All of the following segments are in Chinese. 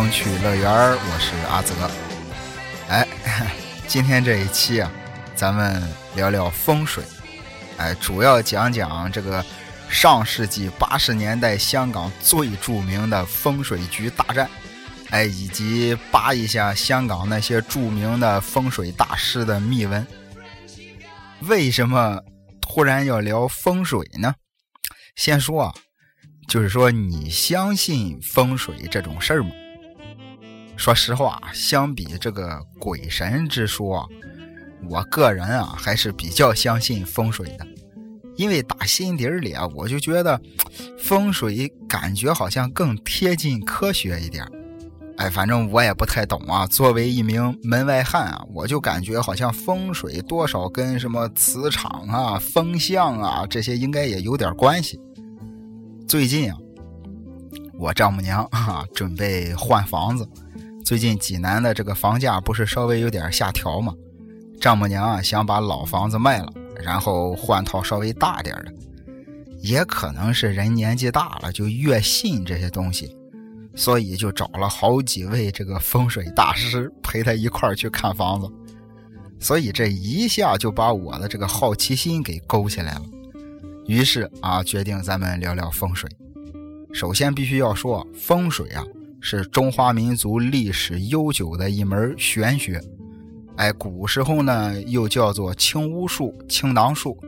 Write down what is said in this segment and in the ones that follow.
风趣乐园我是阿泽。哎，今天这一期啊，咱们聊聊风水。哎，主要讲讲这个上世纪八十年代香港最著名的风水局大战。哎，以及扒一下香港那些著名的风水大师的秘闻。为什么突然要聊风水呢？先说啊。就是说，你相信风水这种事儿吗？说实话，相比这个鬼神之说，我个人啊还是比较相信风水的，因为打心底里啊，我就觉得风水感觉好像更贴近科学一点。哎，反正我也不太懂啊。作为一名门外汉啊，我就感觉好像风水多少跟什么磁场啊、风向啊这些应该也有点关系。最近啊，我丈母娘啊准备换房子。最近济南的这个房价不是稍微有点下调吗？丈母娘啊想把老房子卖了，然后换套稍微大点的。也可能是人年纪大了，就越信这些东西，所以就找了好几位这个风水大师陪他一块儿去看房子。所以这一下就把我的这个好奇心给勾起来了。于是啊，决定咱们聊聊风水。首先必须要说，风水啊是中华民族历史悠久的一门玄学。哎，古时候呢又叫做青巫术、青囊术。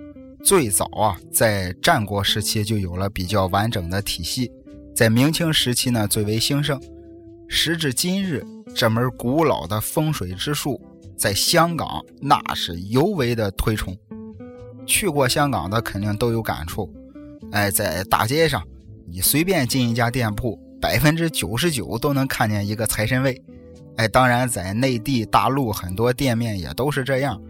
最早啊在战国时期就有了比较完整的体系，在明清时期呢最为兴盛。时至今日，这门古老的风水之术在香港那是尤为的推崇。去过香港的肯定都有感触，哎，在大街上，你随便进一家店铺，百分之九十九都能看见一个财神位，哎，当然在内地大陆很多店面也都是这样，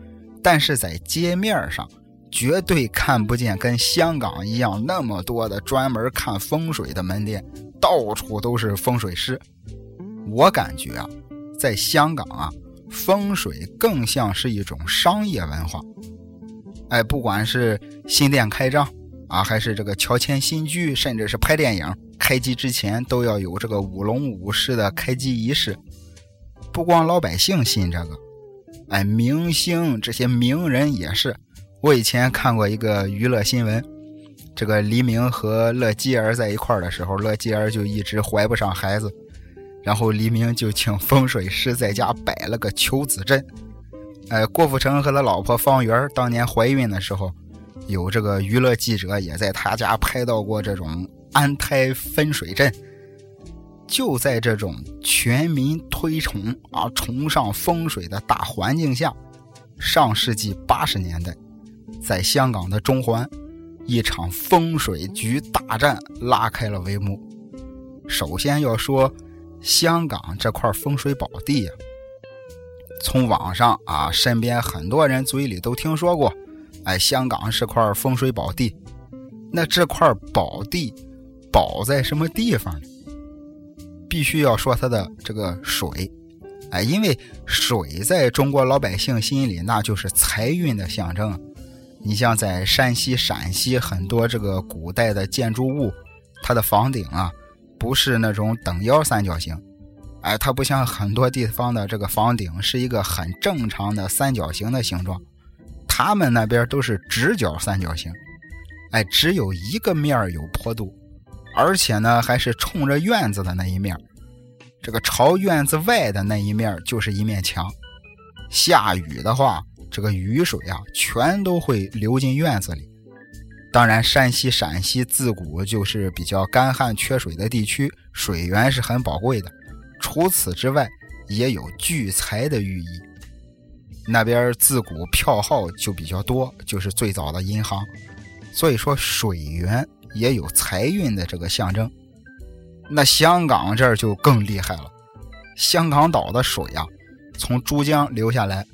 但是在街面上绝对看不见跟香港一样那么多的专门看风水的门店，到处都是风水师。我感觉啊，在香港啊，风水更像是一种商业文化。哎，不管是新店开张啊，还是这个乔迁新居，甚至是拍电影，开机之前都要有这个舞龙舞狮的开机仪式。不光老百姓信这个，哎，明星这些名人也是。我以前看过一个娱乐新闻，这个黎明和乐基儿在一块儿的时候，乐基儿就一直怀不上孩子，然后黎明就请风水师在家摆了个求子阵。哎，郭富城和他老婆方圆当年怀孕的时候，有这个娱乐记者也在他家拍到过这种安胎分水阵。就在这种全民推崇啊、崇尚风水的大环境下，上世纪八十年代，在香港的中环，一场风水局大战拉开了帷幕。首先要说，香港这块风水宝地呀。从网上啊，身边很多人嘴里都听说过，哎，香港是块风水宝地。那这块宝地，宝在什么地方呢？必须要说它的这个水，哎，因为水在中国老百姓心里那就是财运的象征。你像在山西、陕西很多这个古代的建筑物，它的房顶啊，不是那种等腰三角形。哎，它不像很多地方的这个房顶是一个很正常的三角形的形状，他们那边都是直角三角形。哎，只有一个面有坡度，而且呢还是冲着院子的那一面。这个朝院子外的那一面就是一面墙。下雨的话，这个雨水啊全都会流进院子里。当然，山西、陕西自古就是比较干旱缺水的地区，水源是很宝贵的。除此之外，也有聚财的寓意。那边自古票号就比较多，就是最早的银行，所以说水源也有财运的这个象征。那香港这儿就更厉害了，香港岛的水啊，从珠江流下来，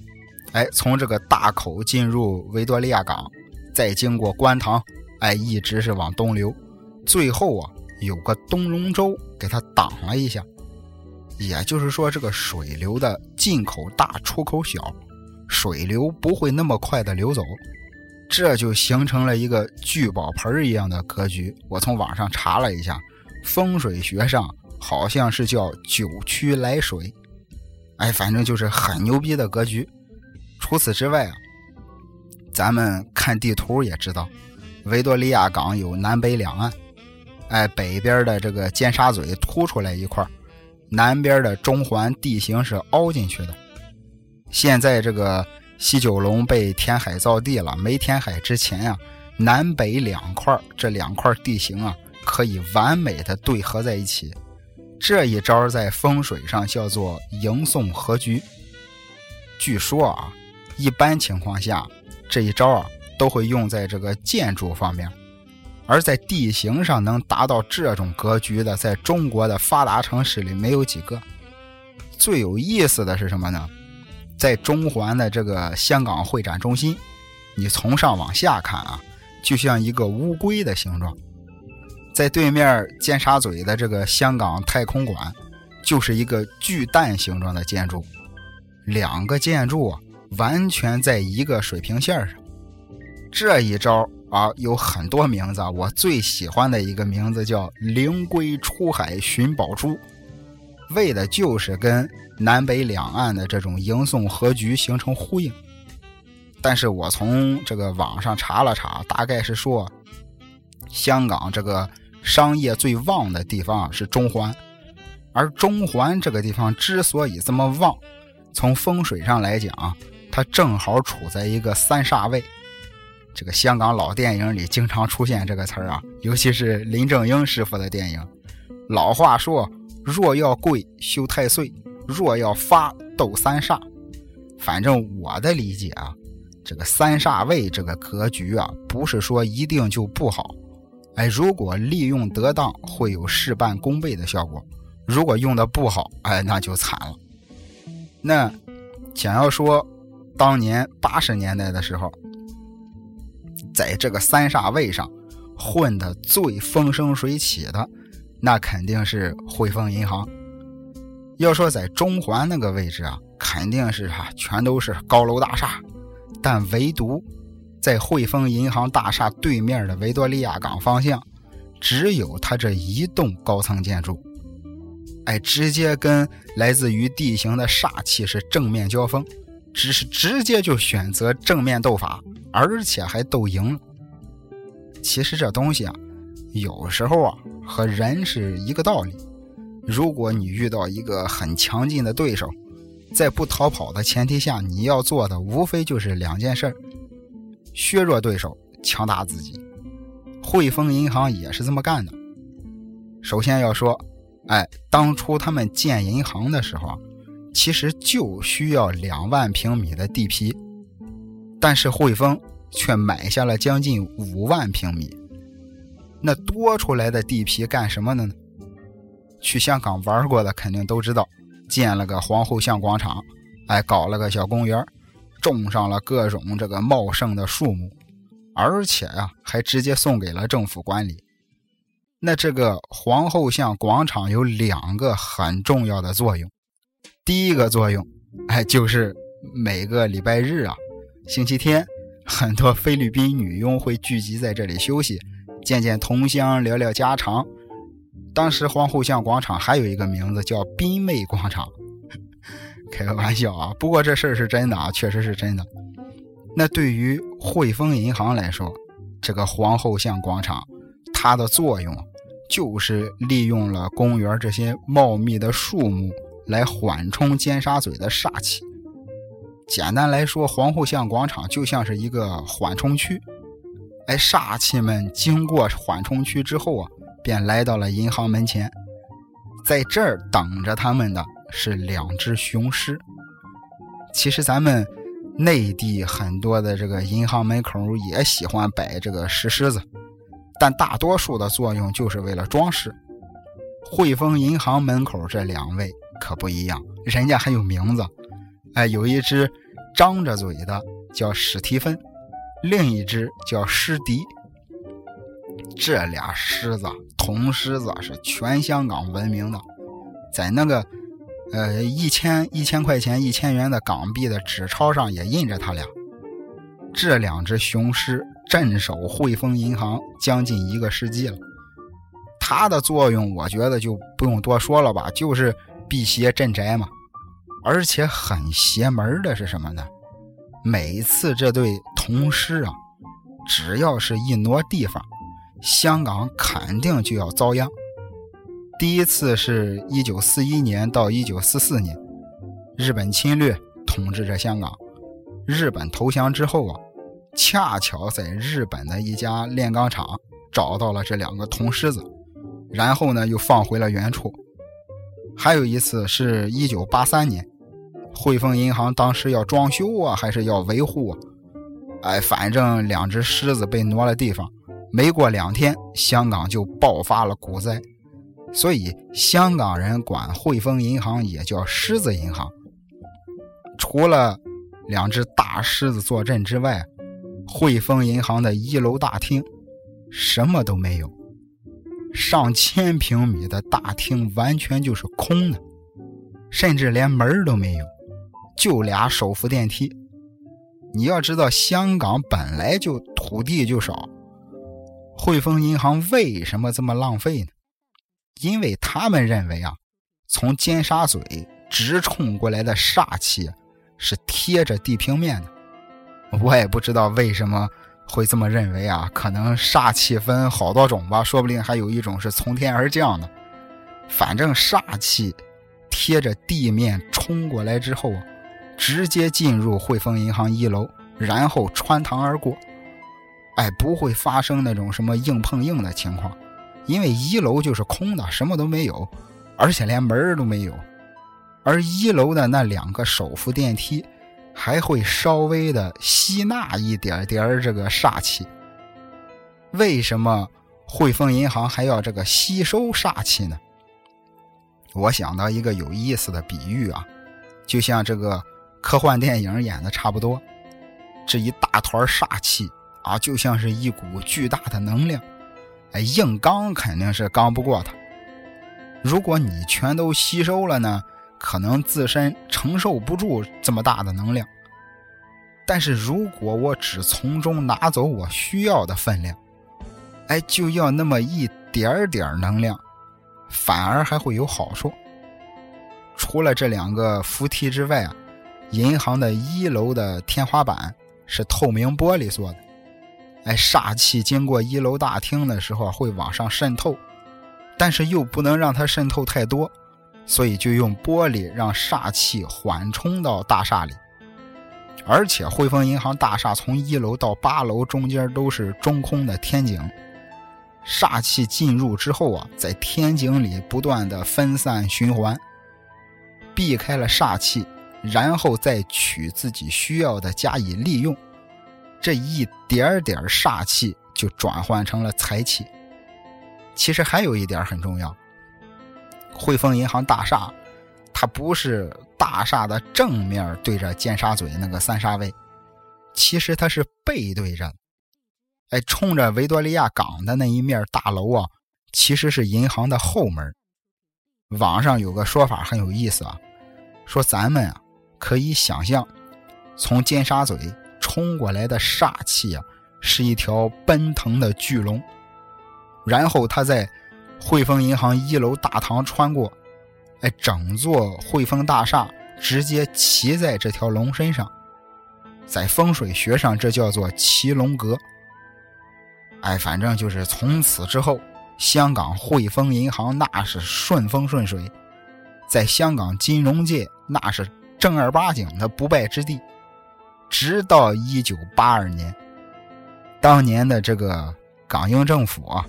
哎，从这个大口进入维多利亚港，再经过观塘，哎，一直是往东流，最后啊，有个东龙洲给它挡了一下。也就是说，这个水流的进口大，出口小，水流不会那么快的流走，这就形成了一个聚宝盆一样的格局。我从网上查了一下，风水学上好像是叫九曲来水，哎，反正就是很牛逼的格局。除此之外啊，咱们看地图也知道，维多利亚港有南北两岸，哎，北边的这个尖沙咀凸出来一块南边的中环地形是凹进去的。现在这个西九龙被填海造地了，没填海之前呀，南北两块这两块地形啊，可以完美的对合在一起。这一招在风水上叫做迎送合局。据说啊，一般情况下这一招啊都会用在这个建筑方面，而在地形上能达到这种格局的，在中国的发达城市里没有几个。最有意思的是什么呢？在中环的这个香港会展中心，你从上往下看啊，就像一个乌龟的形状；在对面尖沙咀的这个香港太空馆，就是一个巨蛋形状的建筑。两个建筑啊，完全在一个水平线上。这一招啊，有很多名字啊，我最喜欢的一个名字叫“灵龟出海寻宝珠”。为的就是跟南北两岸的这种迎送和局形成呼应，但是我从这个网上查了查，大概是说，香港这个商业最旺的地方是中环，而中环这个地方之所以这么旺，从风水上来讲，它正好处在一个三煞位。这个香港老电影里经常出现这个词儿啊，尤其是林正英师傅的电影。老话说。若要贵修太岁，若要发斗三煞。反正我的理解啊，这个三煞位这个格局啊，不是说一定就不好。哎，如果利用得当，会有事半功倍的效果；如果用的不好，哎，那就惨了。那想要说，当年八十年代的时候，在这个三煞位上混的最风生水起的。那肯定是汇丰银行。要说在中环那个位置啊，肯定是哈，全都是高楼大厦。但唯独在汇丰银行大厦对面的维多利亚港方向，只有它这一栋高层建筑。哎，直接跟来自于地形的煞气是正面交锋，只是直接就选择正面斗法，而且还斗赢了。其实这东西啊。有时候啊，和人是一个道理。如果你遇到一个很强劲的对手，在不逃跑的前提下，你要做的无非就是两件事：削弱对手，强大自己。汇丰银行也是这么干的。首先要说，哎，当初他们建银行的时候啊，其实就需要两万平米的地皮，但是汇丰却买下了将近五万平米。那多出来的地皮干什么的呢？去香港玩过的肯定都知道，建了个皇后像广场，哎，搞了个小公园，种上了各种这个茂盛的树木，而且呀，还直接送给了政府管理。那这个皇后像广场有两个很重要的作用，第一个作用，哎，就是每个礼拜日啊，星期天，很多菲律宾女佣会聚集在这里休息。见见同乡，聊聊家常。当时皇后像广场还有一个名字叫宾妹广场，开个玩笑啊。不过这事儿是真的啊，确实是真的。那对于汇丰银行来说，这个皇后像广场，它的作用就是利用了公园这些茂密的树木来缓冲尖沙咀的煞气。简单来说，皇后像广场就像是一个缓冲区。哎，煞气们经过缓冲区之后啊，便来到了银行门前，在这儿等着他们的是两只雄狮。其实咱们内地很多的这个银行门口也喜欢摆这个石狮子，但大多数的作用就是为了装饰。汇丰银行门口这两位可不一样，人家还有名字。哎，有一只张着嘴的叫史提芬。另一只叫狮迪，这俩狮子铜狮子是全香港闻名的，在那个呃一千一千块钱一千元的港币的纸钞上也印着他俩。这两只雄狮镇守汇丰银行将近一个世纪了，它的作用我觉得就不用多说了吧，就是辟邪镇宅嘛。而且很邪门的是什么呢？每次这对同时啊，只要是一挪地方，香港肯定就要遭殃。第一次是一九四一年到一九四四年，日本侵略统治着香港。日本投降之后啊，恰巧在日本的一家炼钢厂找到了这两个铜狮子，然后呢又放回了原处。还有一次是一九八三年，汇丰银行当时要装修啊，还是要维护啊？哎，反正两只狮子被挪了地方，没过两天，香港就爆发了股灾。所以香港人管汇丰银行也叫狮子银行。除了两只大狮子坐镇之外，汇丰银行的一楼大厅什么都没有，上千平米的大厅完全就是空的，甚至连门都没有，就俩手扶电梯。你要知道，香港本来就土地就少，汇丰银行为什么这么浪费呢？因为他们认为啊，从尖沙咀直冲过来的煞气是贴着地平面的。我也不知道为什么会这么认为啊，可能煞气分好多种吧，说不定还有一种是从天而降的。反正煞气贴着地面冲过来之后啊，直接进入汇丰银行一楼，然后穿堂而过，哎，不会发生那种什么硬碰硬的情况。因为一楼就是空的，什么都没有，而且连门都没有。而一楼的那两个手扶电梯，还会稍微的吸纳一点点这个煞气。为什么汇丰银行还要这个吸收煞气呢？我想到一个有意思的比喻啊，就像这个科幻电影演的差不多，这一大团煞气啊，就像是一股巨大的能量。哎，硬刚肯定是刚不过他。如果你全都吸收了呢，可能自身承受不住这么大的能量。但是如果我只从中拿走我需要的分量，哎，就要那么一点点能量，反而还会有好处。除了这两个扶梯之外啊，银行的一楼的天花板是透明玻璃做的。哎，煞气经过一楼大厅的时候会往上渗透，但是又不能让它渗透太多，所以就用玻璃让煞气缓冲到大厦里。而且汇丰银行大厦从一楼到八楼中间都是中空的天井，煞气进入之后啊，在天井里不断的分散循环，避开了煞气，然后再取自己需要的加以利用。这一点点煞气就转换成了财气。其实还有一点很重要，汇丰银行大厦，它不是大厦的正面对着尖沙咀那个三沙位，其实它是背对着，哎，冲着维多利亚港的那一面大楼啊，其实是银行的后门。网上有个说法很有意思啊，说咱们啊可以想象，从尖沙咀。冲过来的煞气啊，是一条奔腾的巨龙，然后他在汇丰银行一楼大堂穿过，哎，整座汇丰大厦直接骑在这条龙身上，在风水学上这叫做骑龙阁。哎，反正就是从此之后，香港汇丰银行那是顺风顺水，在香港金融界那是正儿八经的不败之地。直到一九八二年，当年的这个港英政府啊，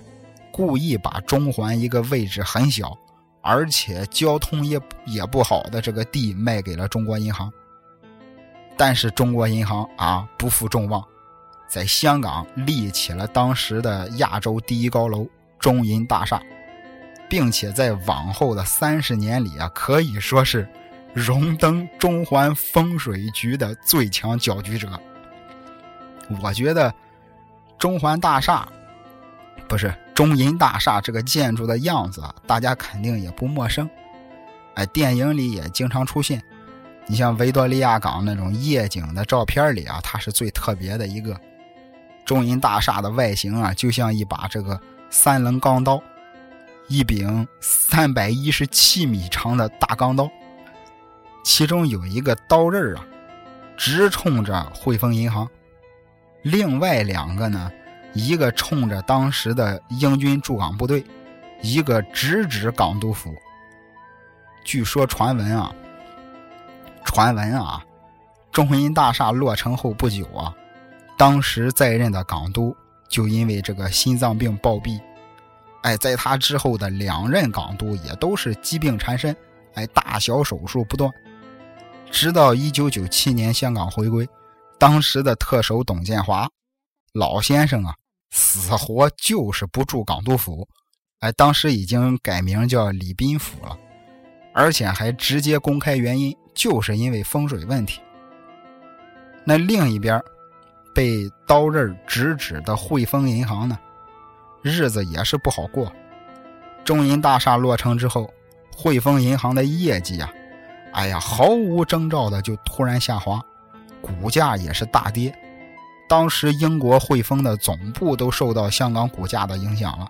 故意把中环一个位置很小，而且交通也也不好的这个地卖给了中国银行。但是中国银行啊不负众望，在香港立起了当时的亚洲第一高楼中银大厦，并且在往后的三十年里啊，可以说是。荣登中环风水局的最强搅局者。我觉得中环大厦不是中银大厦这个建筑的样子，大家肯定也不陌生。哎，电影里也经常出现。你像维多利亚港那种夜景的照片里啊，它是最特别的一个。中银大厦的外形啊，就像一把这个三棱钢刀，一柄三百一十七米长的大钢刀，其中有一个刀刃啊，直冲着汇丰银行；另外两个呢，一个冲着当时的英军驻港部队，一个直指港督府。据说传闻啊，传闻啊，中银大厦落成后不久啊，当时在任的港督就因为这个心脏病暴毙。哎，在他之后的两任港督也都是疾病缠身，哎，大小手术不断。直到一九九七年香港回归，当时的特首董建华老先生啊，死活就是不住港督府，哎，当时已经改名叫礼宾府了，而且还直接公开原因，就是因为风水问题。那另一边，被刀刃直指的汇丰银行呢？日子也是不好过。中银大厦落成之后，汇丰银行的业绩啊，哎呀，毫无征兆的就突然下滑，股价也是大跌。当时英国汇丰的总部都受到香港股价的影响了。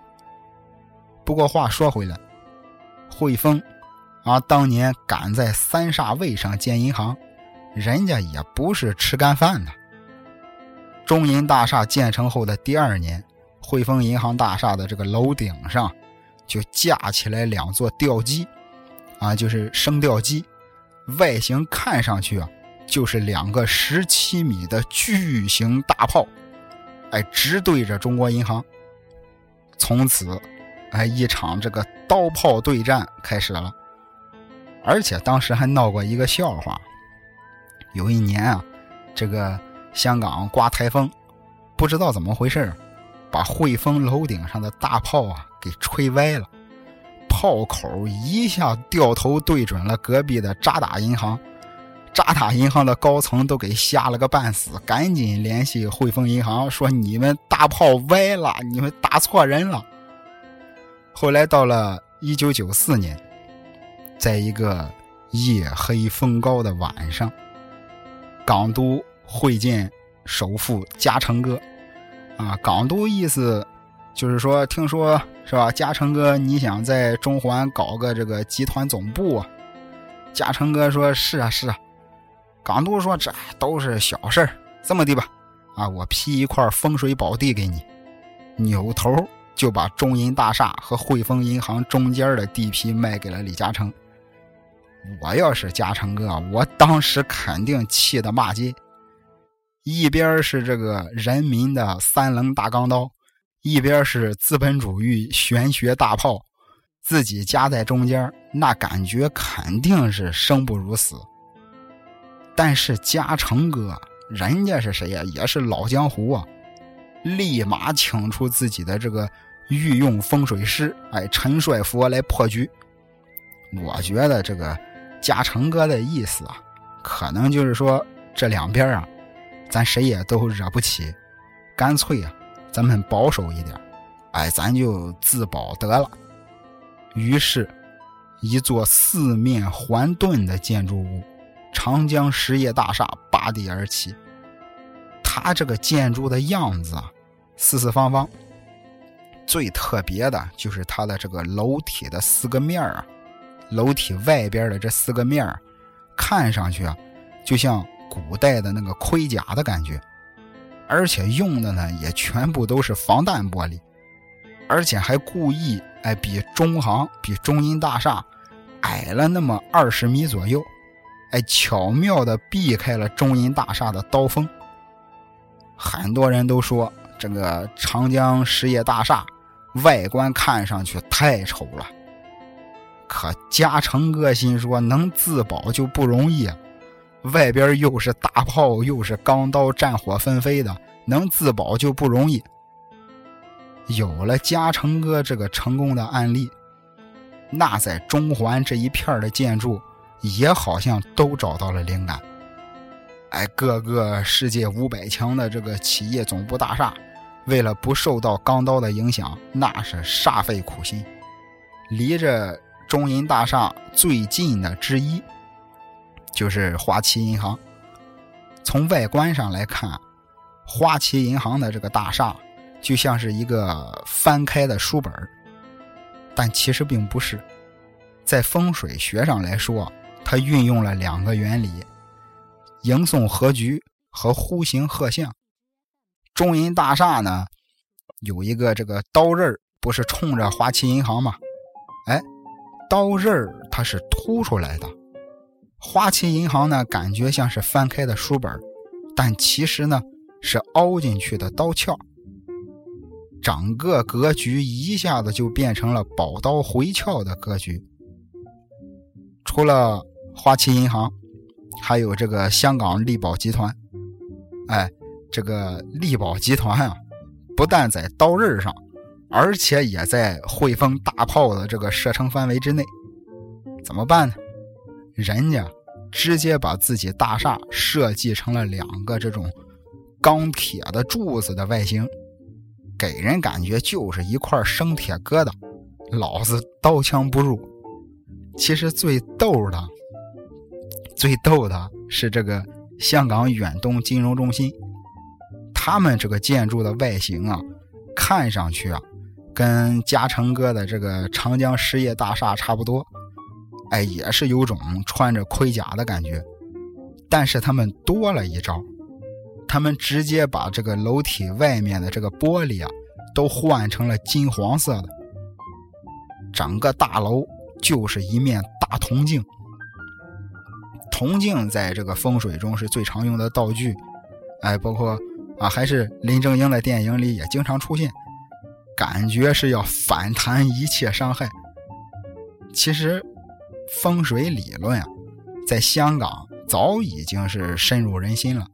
不过话说回来，汇丰啊，当年敢在三煞位上建银行，人家也不是吃干饭的。中银大厦建成后的第二年。汇丰银行大厦的这个楼顶上，就架起来两座吊机，啊，就是升吊机，外形看上去啊，就是两个十七米的巨型大炮，哎，直对着中国银行。从此，哎，一场这个刀炮对战开始了。而且当时还闹过一个笑话，有一年啊，这个香港刮台风，不知道怎么回事把汇丰楼顶上的大炮啊给吹歪了，炮口一下掉头对准了隔壁的渣打银行，渣打银行的高层都给吓了个半死，赶紧联系汇丰银行说：“你们大炮歪了，你们打错人了。”后来到了一九九四年，在一个夜黑风高的晚上，港督会见首富嘉诚哥。啊，港督意思就是说，听说是吧？嘉诚哥，你想在中环搞个这个集团总部啊？嘉诚哥说：“是啊，是啊。”港督说：“这都是小事儿，这么的吧？啊，我批一块风水宝地给你，扭头就把中银大厦和汇丰银行中间的地皮卖给了李嘉诚。我要是嘉诚哥，我当时肯定气得骂街。”一边是这个人民的三棱大钢刀，一边是资本主义玄学大炮，自己夹在中间，那感觉肯定是生不如死。但是嘉诚哥，人家是谁呀？也是老江湖啊！立马请出自己的这个御用风水师，哎，陈帅佛来破局。我觉得这个嘉诚哥的意思啊，可能就是说这两边啊。咱谁也都惹不起，干脆啊，咱们保守一点，哎，咱就自保得了。于是，一座四面环盾的建筑物——长江实业大厦拔地而起。它这个建筑的样子啊，四四方方。最特别的就是它的这个楼体的四个面啊，楼体外边的这四个面看上去啊，就像。古代的那个盔甲的感觉，而且用的呢也全部都是防弹玻璃，而且还故意哎比中行比中银大厦矮了那么二十米左右，哎巧妙的避开了中银大厦的刀锋。很多人都说这个长江实业大厦外观看上去太丑了，可嘉诚哥心说能自保就不容易啊。外边又是大炮，又是钢刀，战火纷飞的，能自保就不容易。有了嘉诚哥这个成功的案例，那在中环这一片的建筑也好像都找到了灵感。哎，各个世界五百强的这个企业总部大厦，为了不受到钢刀的影响，那是煞费苦心。离着中银大厦最近的之一。就是花旗银行。从外观上来看，花旗银行的这个大厦就像是一个翻开的书本但其实并不是。在风水学上来说，它运用了两个原理：迎送合局和呼形贺相。中银大厦呢，有一个这个刀刃不是冲着花旗银行吗？哎，刀刃它是凸出来的。花旗银行呢，感觉像是翻开的书本，但其实呢是凹进去的刀鞘。整个格局一下子就变成了宝刀回鞘的格局。除了花旗银行，还有这个香港利宝集团。哎，这个利宝集团啊，不但在刀刃上，而且也在汇丰大炮的这个射程范围之内。怎么办呢？人家直接把自己大厦设计成了两个这种钢铁的柱子的外形，给人感觉就是一块生铁疙瘩，老子刀枪不入。其实最逗的、最逗的是这个香港远东金融中心，他们这个建筑的外形啊，看上去啊，跟嘉诚哥的这个长江实业大厦差不多。哎，也是有种穿着盔甲的感觉，但是他们多了一招，他们直接把这个楼梯外面的这个玻璃啊，都换成了金黄色的，整个大楼就是一面大铜镜。铜镜在这个风水中是最常用的道具，哎，包括啊，还是林正英的电影里也经常出现，感觉是要反弹一切伤害。其实。风水理论啊，在香港早已经是深入人心了。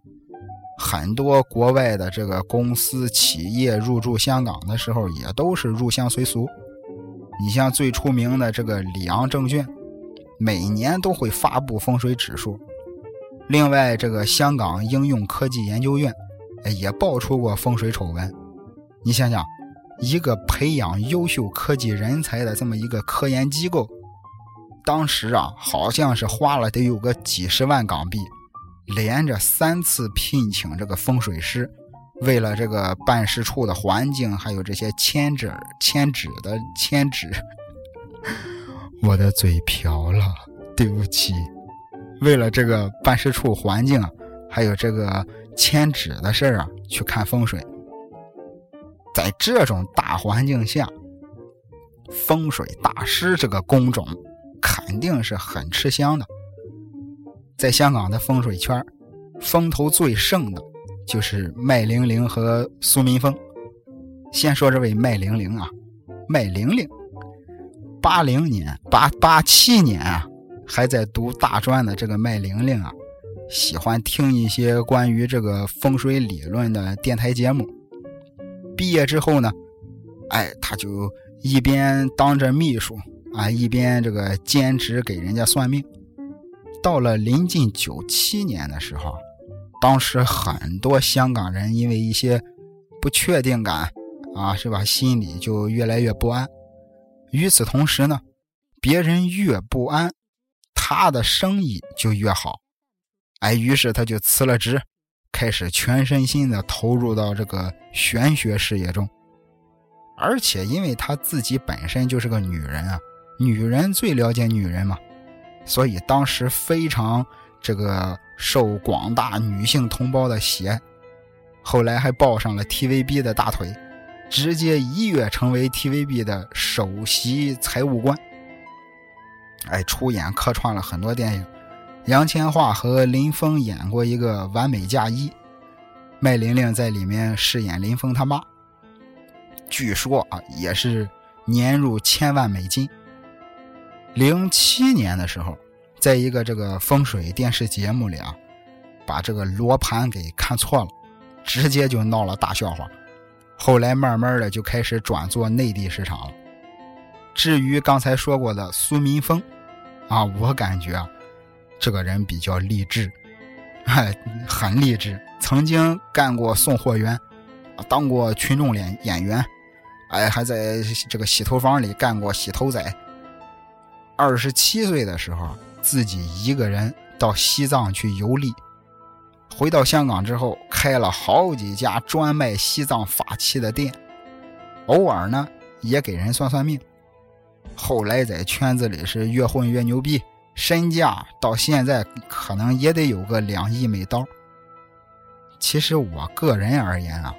很多国外的这个公司企业入驻香港的时候，也都是入乡随俗。你像最出名的这个里昂证券，每年都会发布风水指数。另外，这个香港应用科技研究院也爆出过风水丑闻。你想想，一个培养优秀科技人才的这么一个科研机构。当时啊，好像是花了得有个几十万港币，连着三次聘请这个风水师，为了这个办事处的环境，还有这些签纸、签纸的签纸，我的嘴瓢了，对不起。为了这个办事处环境，还有这个签纸的事儿啊，去看风水。在这种大环境下，风水大师这个工种。肯定是很吃香的。在香港的风水圈，风头最盛的就是麦玲玲和苏民峰。先说这位麦玲玲啊，麦玲玲，八零年、八八七年啊，还在读大专的这个麦玲玲啊，喜欢听一些关于这个风水理论的电台节目。毕业之后呢，哎，他就一边当着秘书。啊，一边这个兼职给人家算命，到了临近九七年的时候，当时很多香港人因为一些不确定感啊，是吧，心里就越来越不安。与此同时呢，别人越不安，他的生意就越好。哎，于是他就辞了职，开始全身心的投入到这个玄学事业中。而且因为他自己本身就是个女人啊。女人最了解女人嘛，所以当时非常这个受广大女性同胞的喜爱，后来还抱上了 TVB 的大腿，直接一跃成为 TVB 的首席财务官。哎，出演客串了很多电影，杨千嬅和林峰演过一个《完美嫁衣》，麦玲玲在里面饰演林峰他妈，据说啊也是年入千万美金。零七年的时候，在一个这个风水电视节目里啊，把这个罗盘给看错了，直接就闹了大笑话。后来慢慢的就开始转做内地市场了。至于刚才说过的苏民峰，啊，我感觉啊，这个人比较励志，哎，很励志，曾经干过送货员，当过群众演演员，哎，还在这个洗头房里干过洗头仔。二十七岁的时候，自己一个人到西藏去游历，回到香港之后，开了好几家专卖西藏法器的店，偶尔呢也给人算算命。后来在圈子里是越混越牛逼，身价到现在可能也得有个两亿美刀。其实我个人而言啊，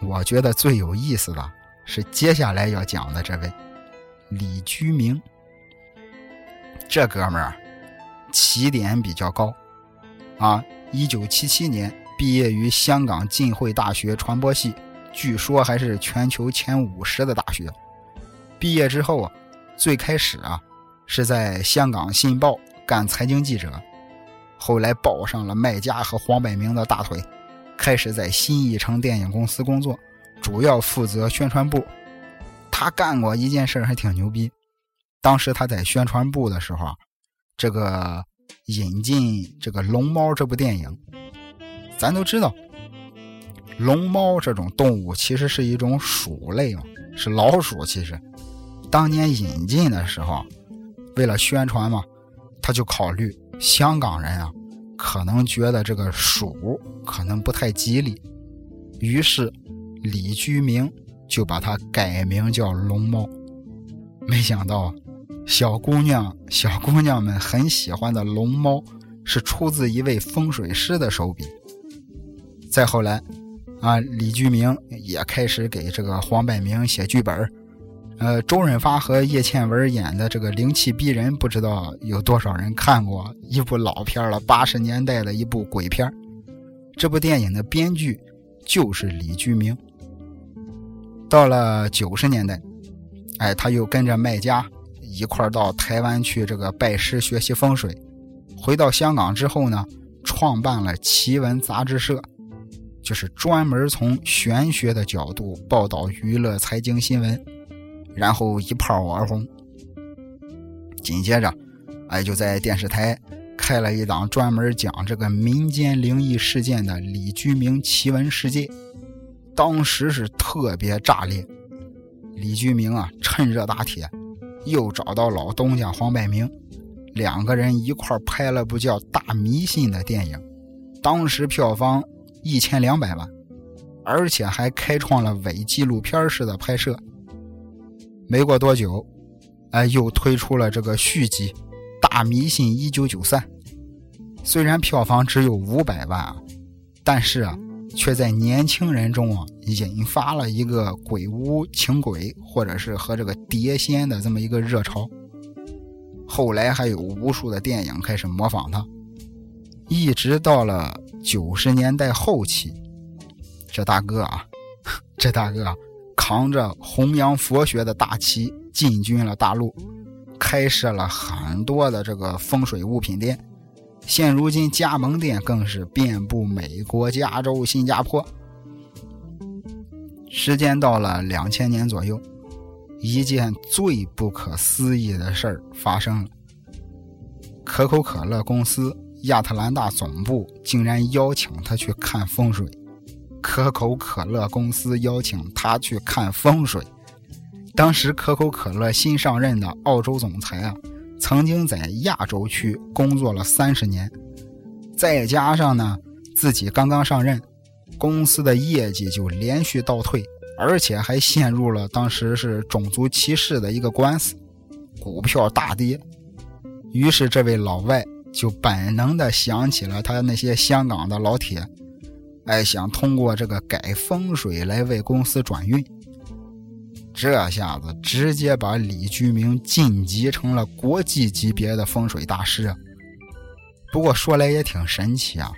我觉得最有意思的是接下来要讲的这位李居明。这哥们儿起点比较高啊，一九七七年毕业于香港浸会大学传播系，据说还是全球前五十的大学。毕业之后啊。最开始啊，是在香港《信报》干财经记者，后来抱上了麦家和黄百鸣的大腿，开始在新艺城电影公司工作，主要负责宣传部。他干过一件事还挺牛逼，当时他在宣传部的时候，这个引进这个龙猫这部电影，咱都知道，龙猫这种动物其实是一种鼠类嘛，是老鼠，其实。当年引进的时候，为了宣传嘛，他就考虑香港人啊，可能觉得这个鼠可能不太吉利，于是李居明就把它改名叫龙猫。没想到，小姑娘小姑娘们很喜欢的龙猫，是出自一位风水师的手笔。再后来，啊，李居明也开始给这个黄百鸣写剧本呃，周润发和叶倩文演的这个灵气逼人，不知道有多少人看过一部老片了，八十年代的一部鬼片。这部电影的编剧就是李居明。到了九十年代，哎，他又跟着麦家一块到台湾去这个拜师学习风水。回到香港之后呢，创办了奇闻杂志社，就是专门从玄学的角度报道娱乐财经新闻。然后一炮而红，紧接着，哎，就在电视台开了一档专门讲这个民间灵异事件的《李居明奇闻世界》，当时是特别炸裂。李居明啊，趁热打铁，又找到老东家黄百鸣，两个人一块拍了部叫《大迷信》的电影，当时票房一千两百万，而且还开创了伪纪录片式的拍摄。没过多久，哎，又推出了这个续集《大迷信一九九三》。虽然票房只有五百万啊，但是啊，却在年轻人中啊引发了一个鬼屋请鬼，或者是和这个碟仙的这么一个热潮。后来还有无数的电影开始模仿他，一直到了九十年代后期，这大哥啊，这大哥。扛着弘扬佛学的大旗进军了大陆，开设了很多的这个风水物品店，现如今加盟店更是遍布美国、加州、新加坡。时间到了两千年左右，一件最不可思议的事儿发生了：可口可乐公司亚特兰大总部竟然邀请他去看风水。可口可乐公司邀请他去看风水。当时可口可乐新上任的澳洲总裁啊，曾经在亚洲区工作了三十年，再加上呢自己刚刚上任，公司的业绩就连续倒退，而且还陷入了当时是种族歧视的一个官司，股票大跌。于是这位老外就本能的想起了他那些香港的老铁。哎，想通过这个改风水来为公司转运，这下子直接把李居明晋级成了国际级别的风水大师。不过说来也挺神奇啊，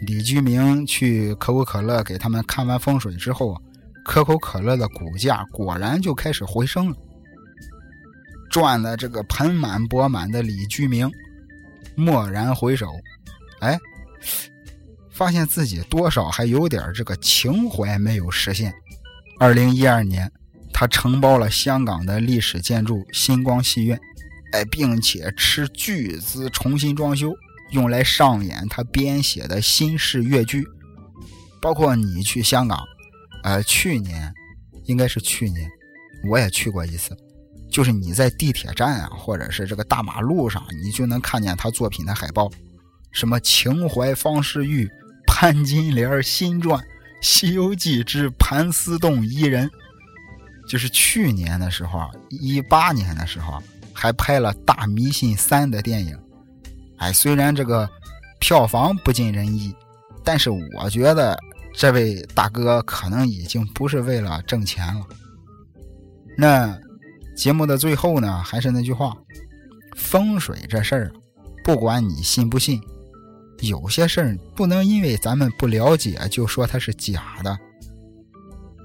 李居明去可口可乐给他们看完风水之后，可口可乐的股价果然就开始回升了，赚的这个盆满钵满的李居明蓦然回首，哎。发现自己多少还有点这个情怀没有实现。二零一二年，他承包了香港的历史建筑星光戏院，哎，并且斥巨资重新装修，用来上演他编写的新式越剧。包括你去香港，呃，去年应该是去年，我也去过一次，就是你在地铁站啊，或者是这个大马路上，你就能看见他作品的海报，什么情怀方世玉。潘金莲新传《西游记之盘丝洞伊人》，就是去年的时候，一八年的时候，还拍了《大迷信三》的电影。哎，虽然这个票房不尽人意，但是我觉得这位大哥可能已经不是为了挣钱了。那节目的最后呢，还是那句话，风水这事儿，不管你信不信，有些事儿不能因为咱们不了解就说它是假的。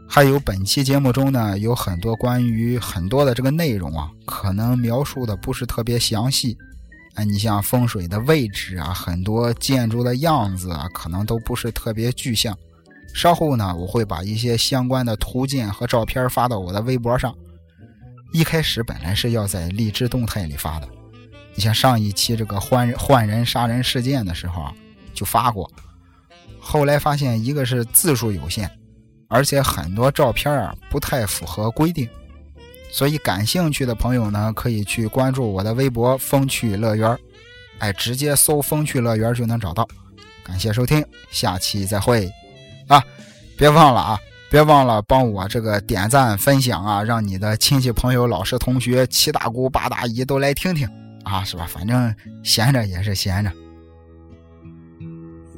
还有本期节目中呢，有很多关于很多的这个内容啊，可能描述的不是特别详细。哎，你像风水的位置啊，很多建筑的样子啊，可能都不是特别具象。稍后呢，我会把一些相关的图鉴和照片发到我的微博上。一开始本来是要在荔枝动态里发的，你像上一期这个换换人杀人事件的时候啊，就发过。后来发现，一个是字数有限。而且很多照片啊不太符合规定，所以感兴趣的朋友呢，可以去关注我的微博“风趣乐园”，哎，直接搜“风趣乐园”就能找到。感谢收听，下期再会啊！别忘了啊，别忘了帮我这个点赞分享啊，让你的亲戚朋友、老师同学、七大姑八大姨都来听听啊，是吧？反正闲着也是闲着。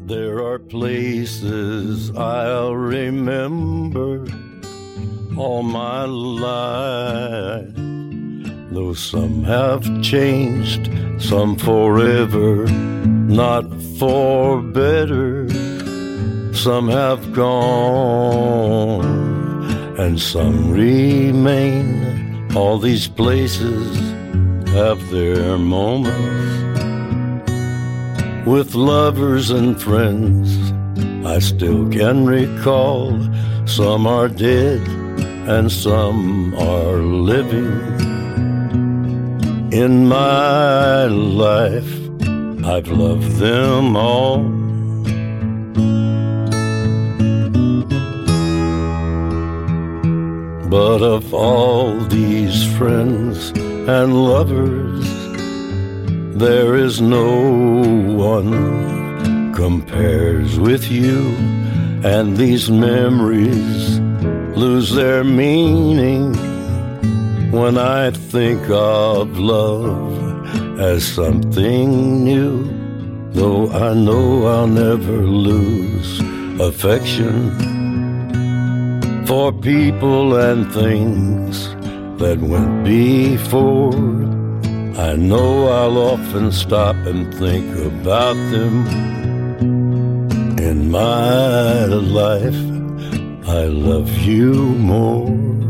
There are places I'll remember all my life. Though some have changed, some forever, not for better. Some have gone, and some remain. All these places have their moments with lovers and friends. I still can recall some are dead and some are living. In my life, I've loved them all. But of all these friends and lovers, there is no one compares with you, and these memories lose their meaning when I think of love as something new. Though I know I'll never lose affection for people and things that went before. I know I'll often stop and think about them. In my life, I love you more.